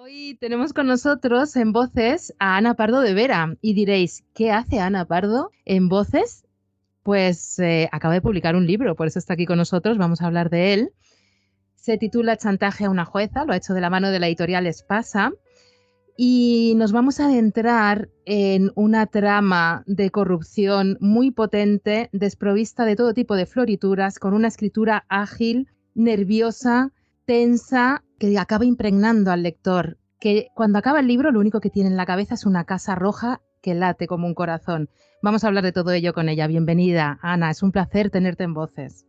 Hoy tenemos con nosotros en Voces a Ana Pardo de Vera y diréis, ¿qué hace Ana Pardo en Voces? Pues eh, acaba de publicar un libro, por eso está aquí con nosotros, vamos a hablar de él. Se titula Chantaje a una jueza, lo ha hecho de la mano de la editorial Espasa y nos vamos a adentrar en una trama de corrupción muy potente, desprovista de todo tipo de florituras, con una escritura ágil, nerviosa, tensa, que acaba impregnando al lector, que cuando acaba el libro lo único que tiene en la cabeza es una casa roja que late como un corazón. Vamos a hablar de todo ello con ella. Bienvenida, Ana, es un placer tenerte en Voces.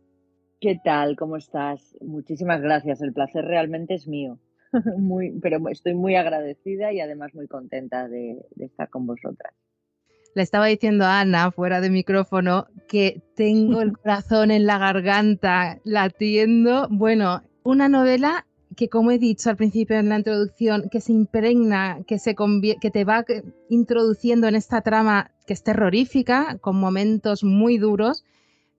¿Qué tal? ¿Cómo estás? Muchísimas gracias. El placer realmente es mío. muy, pero estoy muy agradecida y además muy contenta de, estar con vosotras. Le estaba diciendo a Ana, fuera de micrófono, que tengo el corazón en la garganta latiendo. Bueno, una novela que, como he dicho al principio en la introducción, que se impregna, que, se que te va introduciendo en esta trama que es terrorífica, con momentos muy duros,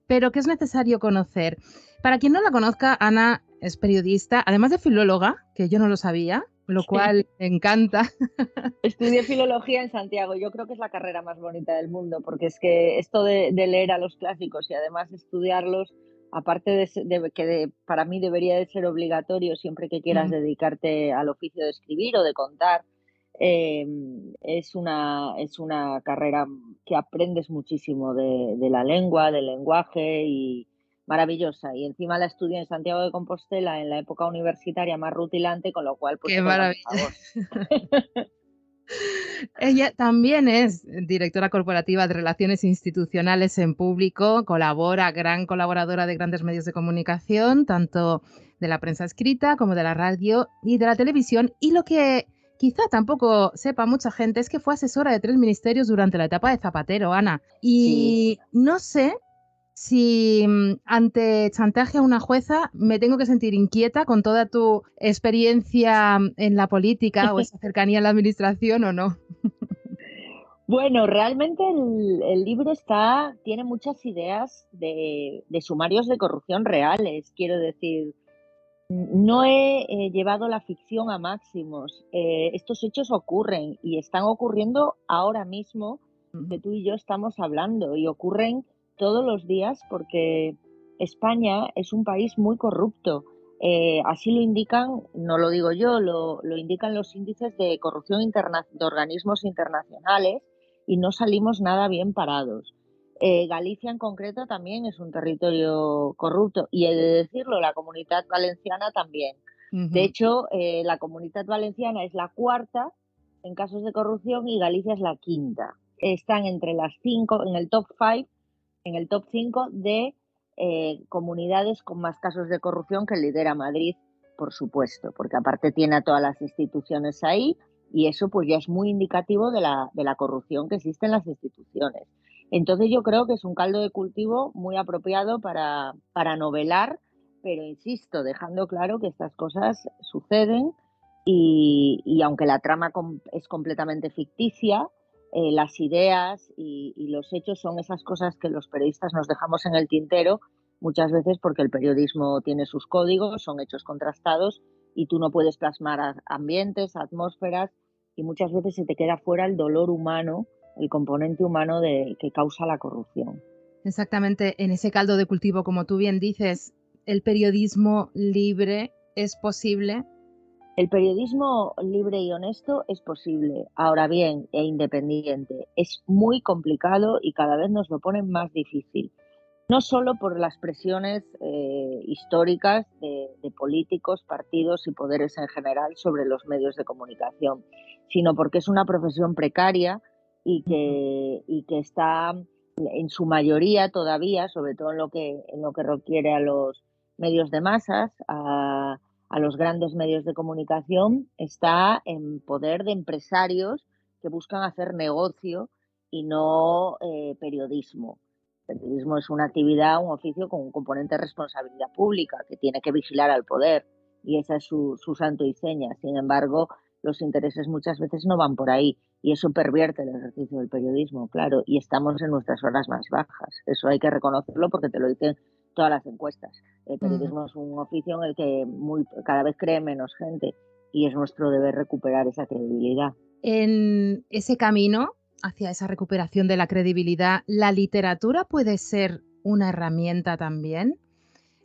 pero que es necesario conocer. Para quien no la conozca, Ana es periodista, además de filóloga, que yo no lo sabía, lo cual me encanta. Estudié filología en Santiago, yo creo que es la carrera más bonita del mundo, porque es que esto de, leer a los clásicos y además estudiarlos, aparte de, que para mí debería de ser obligatorio siempre que quieras dedicarte al oficio de escribir o de contar, eh, es, una, es una carrera que aprendes muchísimo de, de la lengua, del lenguaje y, maravillosa. Y encima la estudié en Santiago de Compostela en la época universitaria más rutilante, con lo cual... Pues, ¡Qué maravilla! Ella también es directora corporativa de Relaciones Institucionales en Público, colabora, gran colaboradora de grandes medios de comunicación, tanto de la prensa escrita como de la radio y de la televisión. Y lo que quizá tampoco sepa mucha gente es que fue asesora de tres ministerios durante la etapa de Zapatero, Ana. Y no sé si mm, ante chantaje a una jueza me tengo que sentir inquieta con toda tu experiencia mm, en la política o esa cercanía a la administración o no. Bueno, realmente el, libro está, tiene muchas ideas de, sumarios de corrupción reales. Quiero decir, no he llevado la ficción a máximos. Eh, estos hechos ocurren y están ocurriendo ahora mismo que tú y yo estamos hablando y ocurren todos los días porque España es un país muy corrupto. Eh, así lo indican, no lo digo yo, lo, indican los índices de corrupción de organismos internacionales y no salimos nada bien parados. Eh, Galicia en concreto también es un territorio corrupto y he de decirlo, la comunidad valenciana también. De hecho, eh, la comunidad valenciana es la cuarta en casos de corrupción y Galicia es la quinta. Están entre las cinco, en el top five en el top 5 de eh, comunidades con más casos de corrupción que lidera Madrid, por supuesto, porque aparte tiene a todas las instituciones ahí y eso pues ya es muy indicativo de la, de la corrupción que existe en las instituciones. Entonces yo creo que es un caldo de cultivo muy apropiado para, para novelar, pero insisto, dejando claro que estas cosas suceden y, y aunque la trama es completamente ficticia, eh, las ideas y, los hechos son esas cosas que los periodistas nos dejamos en el tintero muchas veces porque el periodismo tiene sus códigos, son hechos contrastados y tú no puedes plasmar ambientes, atmósferas y muchas veces se te queda fuera el dolor humano, el componente humano de, que causa la corrupción. Exactamente, en ese caldo de cultivo, como tú bien dices, el periodismo libre es posible el periodismo libre y honesto es posible, ahora bien, e independiente. Es muy complicado y cada vez nos lo ponen más difícil. No solo por las presiones eh, históricas de, políticos, partidos y poderes en general sobre los medios de comunicación, sino porque es una profesión precaria y que, y que está en su mayoría todavía, sobre todo en lo que, en lo que requiere a los medios de masas, a a los grandes medios de comunicación está en poder de empresarios que buscan hacer negocio y no eh, periodismo. El periodismo es una actividad, un oficio con un componente de responsabilidad pública que tiene que vigilar al poder y esa es su, su santo y seña. Sin embargo, los intereses muchas veces no van por ahí y eso pervierte el ejercicio del periodismo, claro, y estamos en nuestras horas más bajas. Eso hay que reconocerlo porque te lo dicen todas las encuestas. El periodismo es un oficio en el que muy, cada vez cree menos gente y es nuestro deber recuperar esa credibilidad. En ese camino hacia esa recuperación de la credibilidad, ¿la literatura puede ser una herramienta también,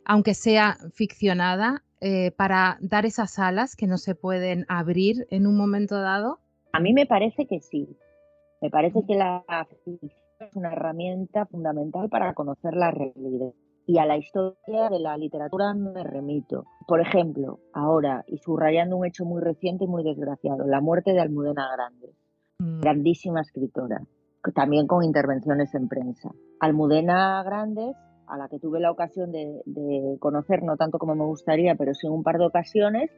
aunque sea ficcionada, eh, para dar esas alas que no se pueden abrir en un momento dado? A mí me parece que sí. Me parece que la ficción es una herramienta fundamental para conocer la realidad. Y a la historia de la literatura me remito. Por ejemplo, ahora, y subrayando un hecho muy reciente y muy desgraciado, la muerte de Almudena Grandes, mm. grandísima escritora, también con intervenciones en prensa. Almudena Grandes, a la que tuve la ocasión de, conocer, no tanto como me gustaría, pero sí en un par de ocasiones,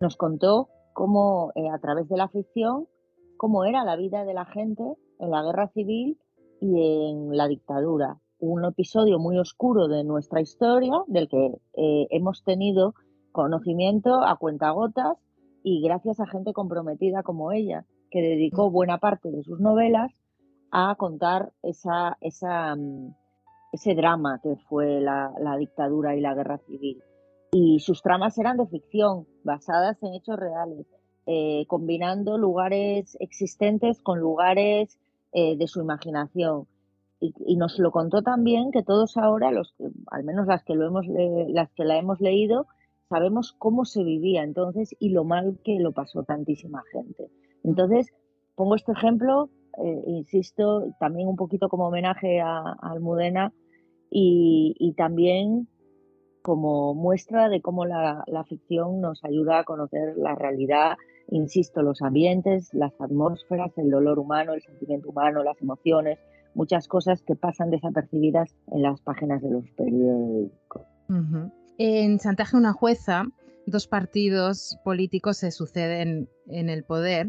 nos contó cómo, eh, a través de la ficción, cómo era la vida de la gente en la guerra civil y en la dictadura. Un episodio muy oscuro de nuestra historia, del que eh, hemos tenido conocimiento a cuentagotas y gracias a gente comprometida como ella, que dedicó buena parte de sus novelas a contar esa, esa, mm, ese drama que fue la, dictadura y la guerra civil. Y sus tramas eran de ficción, basadas en hechos reales, eh, combinando lugares existentes con lugares eh, de su imaginación. Y, nos lo contó también que todos ahora, los al menos las que, lo hemos, las que la hemos leído, sabemos cómo se vivía entonces y lo mal que lo pasó tantísima gente. Entonces, pongo este ejemplo, eh, insisto, también un poquito como homenaje a, Almudena y, también como muestra de cómo la, la ficción nos ayuda a conocer la realidad insisto, los ambientes, las atmósferas, el dolor humano, el sentimiento humano, las emociones, muchas cosas que pasan desapercibidas en las páginas de los periódicos. En Santaje una jueza, dos partidos políticos se suceden en el poder,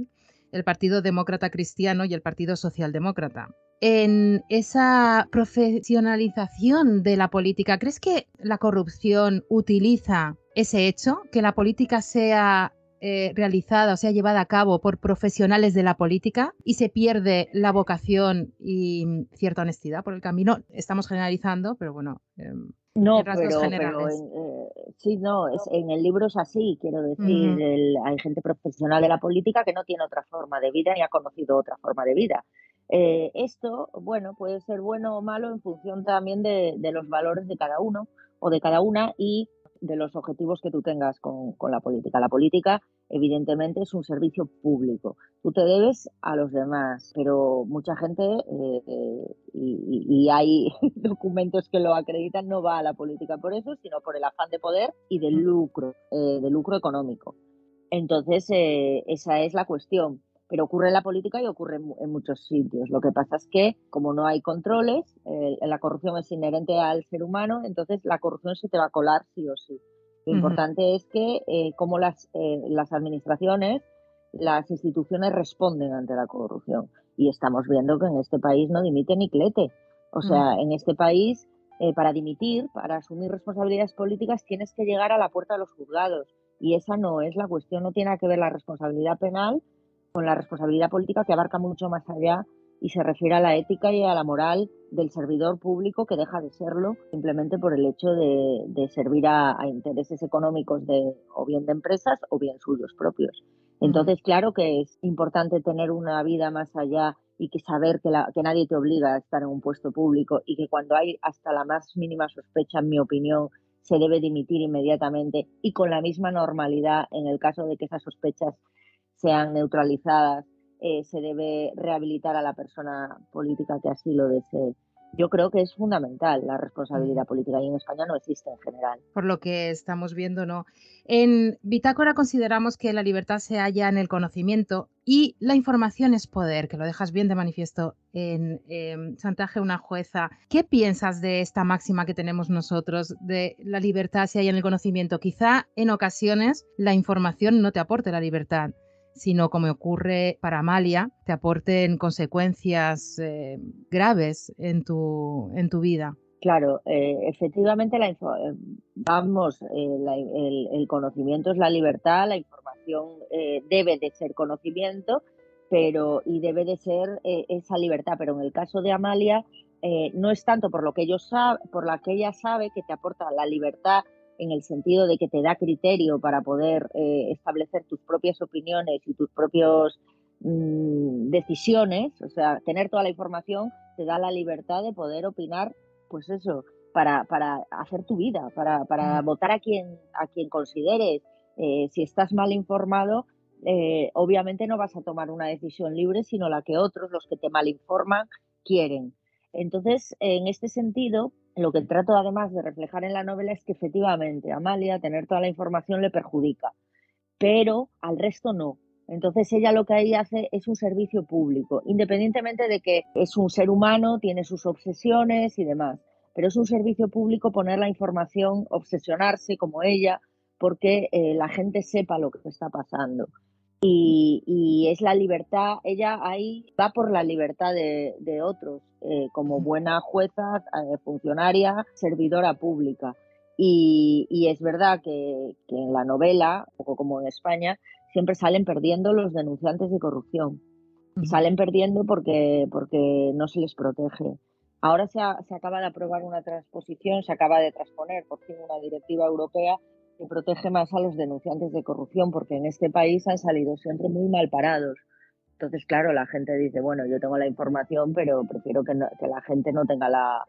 el Partido Demócrata Cristiano y el Partido Socialdemócrata. En esa profesionalización de la política, ¿crees que la corrupción utiliza ese hecho, que la política sea eh, realizada o sea llevada a cabo por profesionales de la política y se pierde la vocación y cierta honestidad por el camino. Estamos generalizando, pero bueno. Em, no, pero, eh, sí, no, es, en el libro es así, quiero decir, hay gente profesional de la política que no tiene otra forma de vida ni ha conocido otra forma de vida. Eh, esto, bueno, puede ser bueno o malo en función también de, de, los valores de cada uno o de cada una y de los objetivos que tú tengas con, la política. La política, evidentemente, es un servicio público. Tú te debes a los demás, pero mucha gente, eh, y, hay documentos que lo acreditan, no va a la política por eso, sino por el afán de poder y del lucro, eh, de lucro económico. Entonces, eh, esa es la cuestión pero ocurre en la política y ocurre en, muchos sitios. Lo que pasa es que, como no hay controles, la corrupción es inherente al ser humano, entonces la corrupción se te va a colar sí o sí. Lo importante es que, eh, como las, eh, las administraciones, las instituciones responden ante la corrupción. Y estamos viendo que en este país no dimite ni clete. O sea, en este país, eh, para dimitir, para asumir responsabilidades políticas, tienes que llegar a la puerta de los juzgados. Y esa no es la cuestión, no tiene que ver la responsabilidad penal con la responsabilidad política que abarca mucho más allá y se refiere a la ética y a la moral del servidor público que deja de serlo simplemente por el hecho de, servir a, intereses económicos de o bien de empresas o bien suyos propios. Entonces, claro que es importante tener una vida más allá y que saber que, que nadie te obliga a estar en un puesto público y que cuando hay hasta la más mínima sospecha, en mi opinión, se debe dimitir inmediatamente y con la misma normalidad en el caso de que esas sospechas sean neutralizadas, eh, se debe rehabilitar a la persona política que así lo desee. Yo creo que es fundamental la responsabilidad política y en España no existe en general. Por lo que estamos viendo, ¿no? En Bitácora consideramos que la libertad se halla en el conocimiento y la información es poder, que lo dejas bien de manifiesto en Chantaje, una jueza. ¿Qué piensas de esta máxima que tenemos nosotros de la libertad se halla en el conocimiento? Quizá en ocasiones la información no te aporte la libertad sino como ocurre para Amalia, te aporten consecuencias eh, graves en tu, en tu vida. Claro, eh, efectivamente, la, eh, vamos, el, conocimiento es la libertad, la información debe de ser conocimiento, pero y debe de ser esa libertad. Pero en el caso de Amalia, no es tanto por lo que por la que ella sabe que te aporta la libertad en el sentido de que te da criterio para poder eh, establecer tus propias opiniones y tus propias mm, decisiones, o sea, tener toda la información te da la libertad de poder opinar, pues eso, para, para hacer tu vida, para, para votar a quien, a quien consideres. Eh, si estás mal informado, eh, obviamente no vas a tomar una decisión libre, sino la que otros, los que te malinforman, quieren. Entonces, en este sentido, lo que trato además de reflejar en la novela es que efectivamente Amalia tener toda la información le perjudica, pero al resto no. Entonces ella lo que ahí hace es un servicio público, independientemente de que es un ser humano, tiene sus obsesiones y demás, pero es un servicio público poner la información, obsesionarse como ella, porque eh, la gente sepa lo que está pasando y, es la libertad, ella ahí va por la libertad de, otros, eh, como buena jueza, eh, funcionaria, servidora pública. Y, es verdad que, en la novela, poco como en España, siempre salen perdiendo los denunciantes de corrupción. Y salen perdiendo porque, porque no se les protege. Ahora se, se acaba de aprobar una transposición, se acaba de transponer por fin una directiva europea que protege más a los denunciantes de corrupción, porque en este país han salido siempre muy mal parados. Entonces, claro, la gente dice, bueno, yo tengo la información, pero prefiero que, que la gente no tenga la,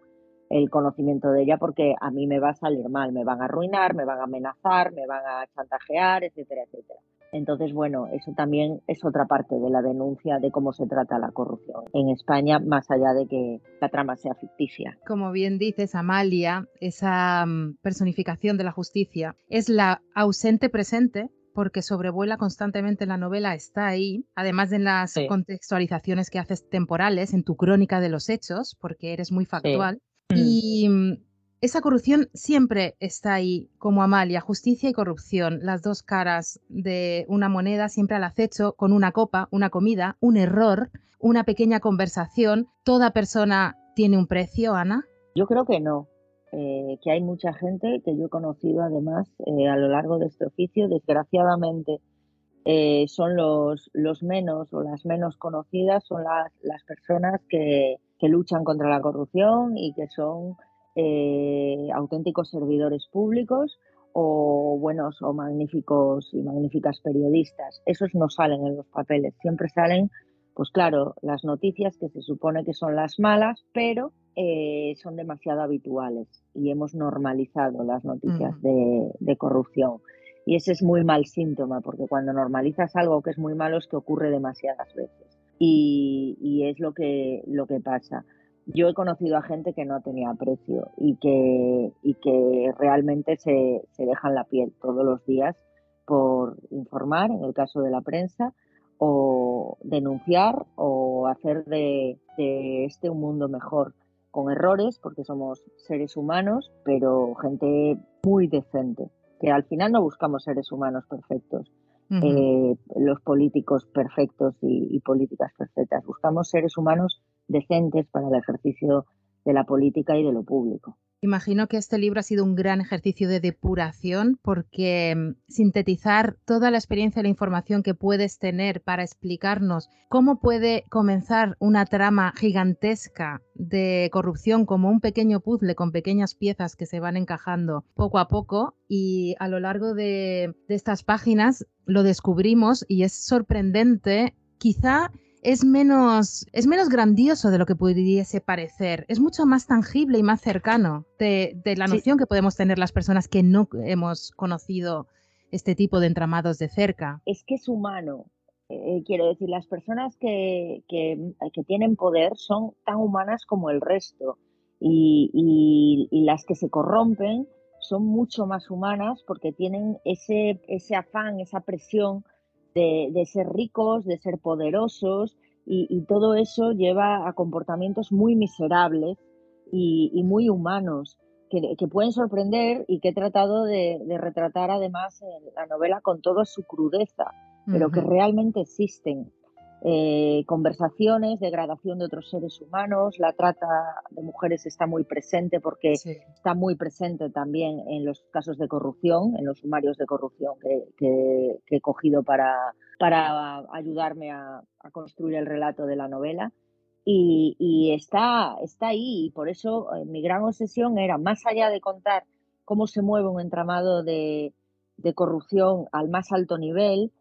el conocimiento de ella porque a mí me va a salir mal, me van a arruinar, me van a amenazar, me van a chantajear, etcétera, etcétera. Entonces, bueno, eso también es otra parte de la denuncia de cómo se trata la corrupción en España, más allá de que la trama sea ficticia. Como bien dices, Amalia, esa mm, personificación de la justicia es la ausente presente porque sobrevuela constantemente la novela, está ahí, además de las contextualizaciones que haces temporales en tu crónica de los hechos, porque eres muy factual. Y mm, esa corrupción siempre está ahí, como Amalia, justicia y corrupción, las dos caras de una moneda siempre al acecho, con una copa, una comida, un error, una pequeña conversación. ¿Toda persona tiene un precio, Ana? Yo creo que no. Eh, que hay mucha gente que yo he conocido además eh, a lo largo de este oficio, desgraciadamente eh, son los, los menos o las menos conocidas, son las, las personas que, que luchan contra la corrupción y que son eh, auténticos servidores públicos o buenos o magníficos y magníficas periodistas. Esos no salen en los papeles, siempre salen, pues claro, las noticias que se supone que son las malas, pero eh, son demasiado habituales y hemos normalizado las noticias de, de corrupción. Y ese es muy mal síntoma, porque cuando normalizas algo que es muy malo es que ocurre demasiadas veces. Y, y, es lo que, lo que pasa yo he conocido a gente que no tenía precio y que, y que realmente se, se dejan la piel todos los días por informar, en el caso de la prensa, o denunciar o hacer de, de, este un mundo mejor, con errores, porque somos seres humanos, pero gente muy decente, que al final no buscamos seres humanos perfectos, eh, los políticos perfectos y, y políticas perfectas, buscamos seres humanos decentes para el ejercicio de la política y de lo público. Imagino que este libro ha sido un gran ejercicio de depuración porque mm, sintetizar toda la experiencia y la información que puedes tener para explicarnos cómo puede comenzar una trama gigantesca de corrupción como un pequeño puzzle con pequeñas piezas que se van encajando poco a poco y a lo largo de, de estas páginas lo descubrimos y es sorprendente quizá es menos, es menos grandioso de lo que pudiese parecer. Es mucho más tangible y más cercano de, la noción que podemos tener las personas que no hemos conocido este tipo de entramados de cerca. Es que es humano. Eh, quiero decir, las personas que, que, tienen poder son tan humanas como el resto. Y, y, las que se corrompen son mucho más humanas porque tienen ese, ese afán, esa presión de, ser ricos, de ser poderosos y, todo eso lleva a comportamientos muy miserables y, muy humanos que, pueden sorprender y que he tratado de, retratar además en la novela con toda su crudeza, pero que realmente existen. Eh, conversaciones, degradación de otros seres humanos, la trata de mujeres está muy presente porque está muy presente también en los casos de corrupción, en los sumarios de corrupción que, he cogido para, para ayudarme a, construir el relato de la novela. Y, está, está ahí y por eso eh, mi gran obsesión era, más allá de contar cómo se mueve un entramado de, de corrupción al más alto nivel,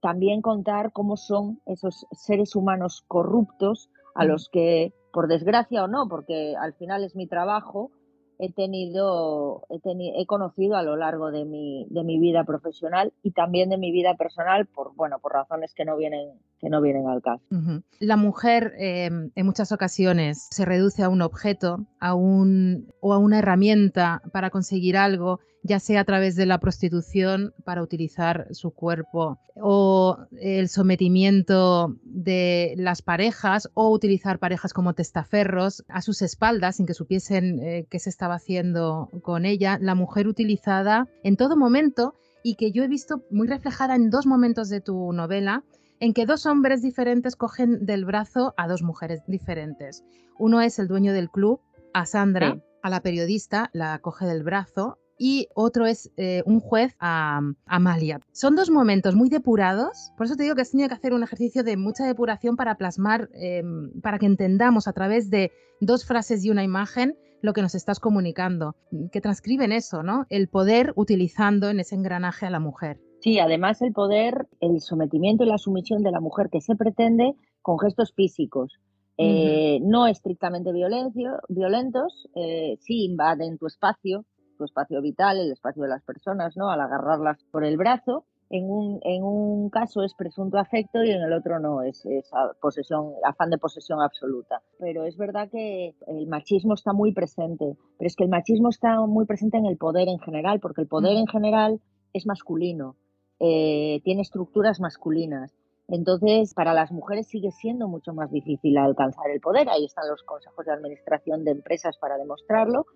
también contar cómo son esos seres humanos corruptos a los que, por desgracia o no, porque al final es mi trabajo, he tenido, he, he conocido a lo largo de mi, de mi vida profesional y también de mi vida personal por, bueno, por razones que no vienen, que no vienen al caso. La mujer em, en muchas ocasiones se reduce a un objeto, a un, o a una herramienta para conseguir algo ya sea a través de la prostitución para utilizar su cuerpo o el sometimiento de las parejas o utilizar parejas como testaferros a sus espaldas sin que supiesen eh, qué se estaba haciendo con ella, la mujer utilizada en todo momento y que yo he visto muy reflejada en dos momentos de tu novela en que dos hombres diferentes cogen del brazo a dos mujeres diferentes. Uno es el dueño del club, a Sandra, a la periodista, la coge del brazo y otro es eh, un juez a, Amalia. Son dos momentos muy depurados, por eso te digo que has tenido que hacer un ejercicio de mucha depuración para plasmar, em, para que entendamos a través de dos frases y una imagen lo que nos estás comunicando, que transcriben eso, ¿no? El poder utilizando en ese engranaje a la mujer. Sí, además el poder, el sometimiento y la sumisión de la mujer que se pretende con gestos físicos. Eh, no estrictamente violentos, eh, sí invaden tu espacio, tu espacio vital, el espacio de las personas, ¿no? Al agarrarlas por el brazo. En un, en un caso es presunto afecto y en el otro no, es, es posesión, afán de posesión absoluta. Pero es verdad que el machismo está muy presente, pero es que el machismo está muy presente en el poder en general, porque el poder en general es masculino, eh, tiene estructuras masculinas. Entonces, para las mujeres sigue siendo mucho más difícil alcanzar el poder. Ahí están los consejos de administración de empresas para demostrarlo.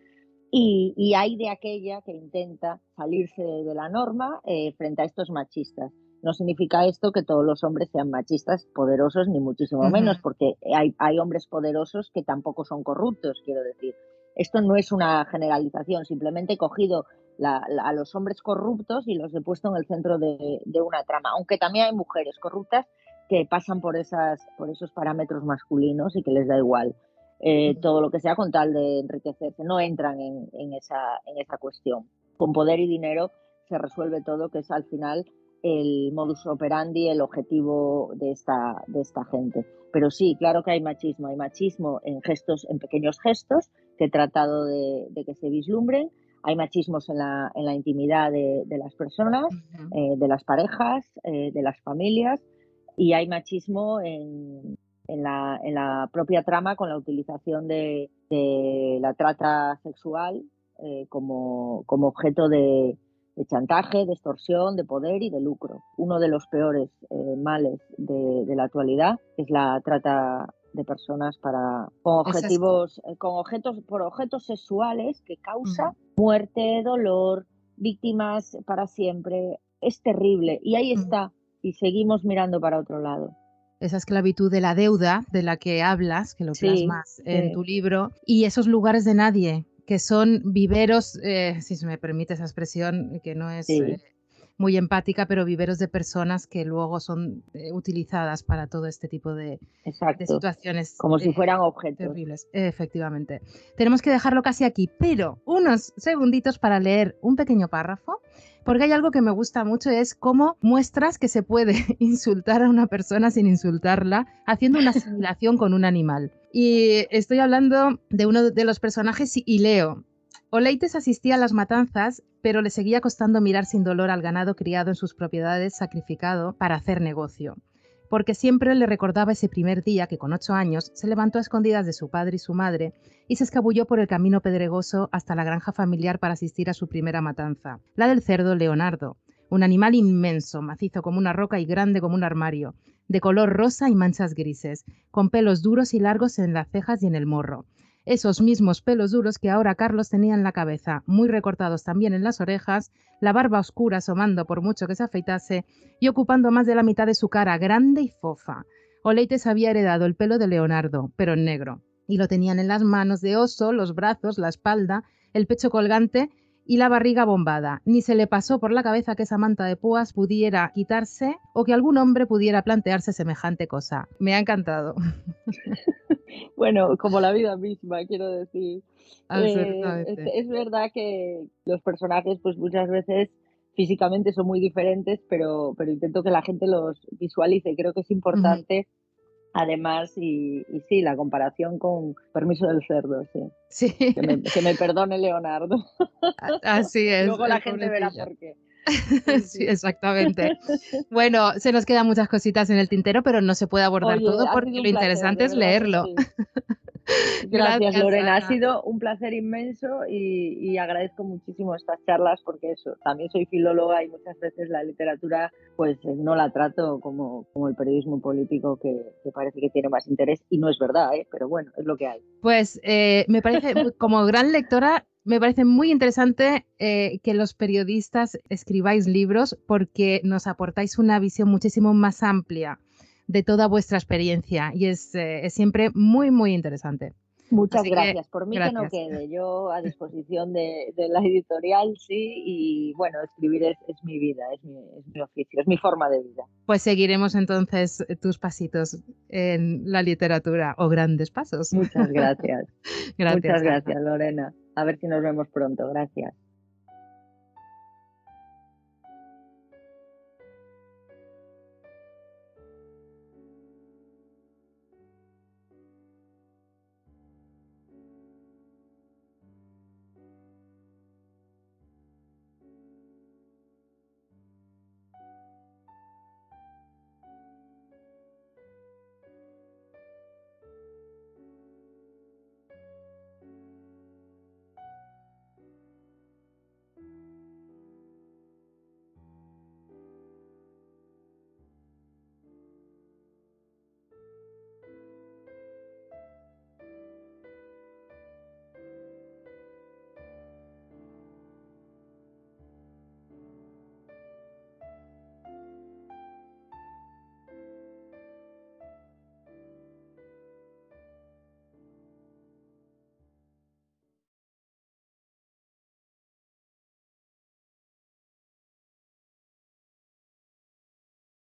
Y, hay de aquella que intenta salirse de la norma eh, frente a estos machistas. No significa esto que todos los hombres sean machistas poderosos, ni muchísimo menos, porque hay, hay hombres poderosos que tampoco son corruptos, quiero decir. Esto no es una generalización, simplemente he cogido a los hombres corruptos y los he puesto en el centro de, de, una trama, aunque también hay mujeres corruptas que pasan por, esas, por esos parámetros masculinos y que les da igual. Eh, todo lo que sea con tal de enriquecerse. No entran en, esa, en esa cuestión. Con poder y dinero se resuelve todo, que es al final el modus operandi, el objetivo de esta, de esta gente. Pero sí, claro que hay machismo. Hay machismo en gestos, en pequeños gestos, que he tratado de, que se vislumbren. Hay machismos en la, en la intimidad de, las personas, eh, de las parejas, eh, de las familias. Y hay machismo en, en la, en la propia trama con la utilización de, la trata sexual eh, como, como, objeto de, chantaje, de extorsión, de poder y de lucro. Uno de los peores eh, males de, la actualidad es la trata de personas para con objetivos eh, con objetos por objetos sexuales que causa muerte, dolor, víctimas para siempre. Es terrible. Y ahí está y seguimos mirando para otro lado esa esclavitud de la deuda de la que hablas, que lo plasmas en tu libro, y esos lugares de nadie, que son viveros, eh, si se me permite esa expresión, que no es eh, muy empática, pero viveros de personas que luego son eh, utilizadas para todo este tipo de, situaciones. Como si fueran objetos. Terribles, efectivamente. Tenemos que dejarlo casi aquí, pero unos segunditos para leer un pequeño párrafo porque hay algo que me gusta mucho, es cómo muestras que se puede insultar a una persona sin insultarla, haciendo una asimilación con un animal. Y estoy hablando de uno de los personajes y leo. Oleites asistía a las matanzas, pero le seguía costando mirar sin dolor al ganado criado en sus propiedades sacrificado para hacer negocio porque siempre le recordaba ese primer día que con ocho años se levantó a escondidas de su padre y su madre y se escabulló por el camino pedregoso hasta la granja familiar para asistir a su primera matanza, la del cerdo Leonardo, un animal inmenso, macizo como una roca y grande como un armario, de color rosa y manchas grises, con pelos duros y largos en las cejas y en el morro, esos mismos pelos duros que ahora Carlos tenía en la cabeza, muy recortados también en las orejas, la barba oscura asomando por mucho que se afeitase y ocupando más de la mitad de su cara grande y fofa. Oleites había heredado el pelo de Leonardo, pero en negro, y lo tenían en las manos de oso, los brazos, la espalda, el pecho colgante y la barriga bombada. Ni se le pasó por la cabeza que esa manta de púas pudiera quitarse o que algún hombre pudiera plantearse semejante cosa. Me ha encantado. Bueno, como la vida misma, quiero decir. Eh, es, es, verdad que los personajes, pues muchas veces físicamente son muy diferentes, pero, pero intento que la gente los visualice. Creo que es importante. Además, y, y, sí, la comparación con Permiso del Cerdo, sí. sí. Que, me, que me perdone Leonardo. Así es. Luego la gente verá por qué. Sí, exactamente. Bueno, se nos quedan muchas cositas en el tintero, pero no se puede abordar Oye, todo porque lo placer, interesante es leerlo. sí. Gracias, Gracias, Lorena. Ha sido un placer inmenso y, y agradezco muchísimo estas charlas porque eso, también soy filóloga y muchas veces la literatura pues eh, no la trato como, como el periodismo político que, que parece que tiene más interés y no es verdad, ¿eh? pero bueno, es lo que hay. Pues eh, me parece, como gran lectora, me parece muy interesante eh, que los periodistas escribáis libros porque nos aportáis una visión muchísimo más amplia de toda vuestra experiencia y es, eh, es siempre muy, muy interesante. Muchas Así que, gracias. Por mí que no quede. Yo a disposición de, de la editorial, sí, y bueno, escribir es, es mi vida, es mi, es mi oficio, es mi forma de vida. Pues seguiremos entonces tus pasitos en la literatura o grandes pasos. Muchas gracias. Gracias. Muchas gracias, Lorena. A ver si nos vemos pronto. Gracias.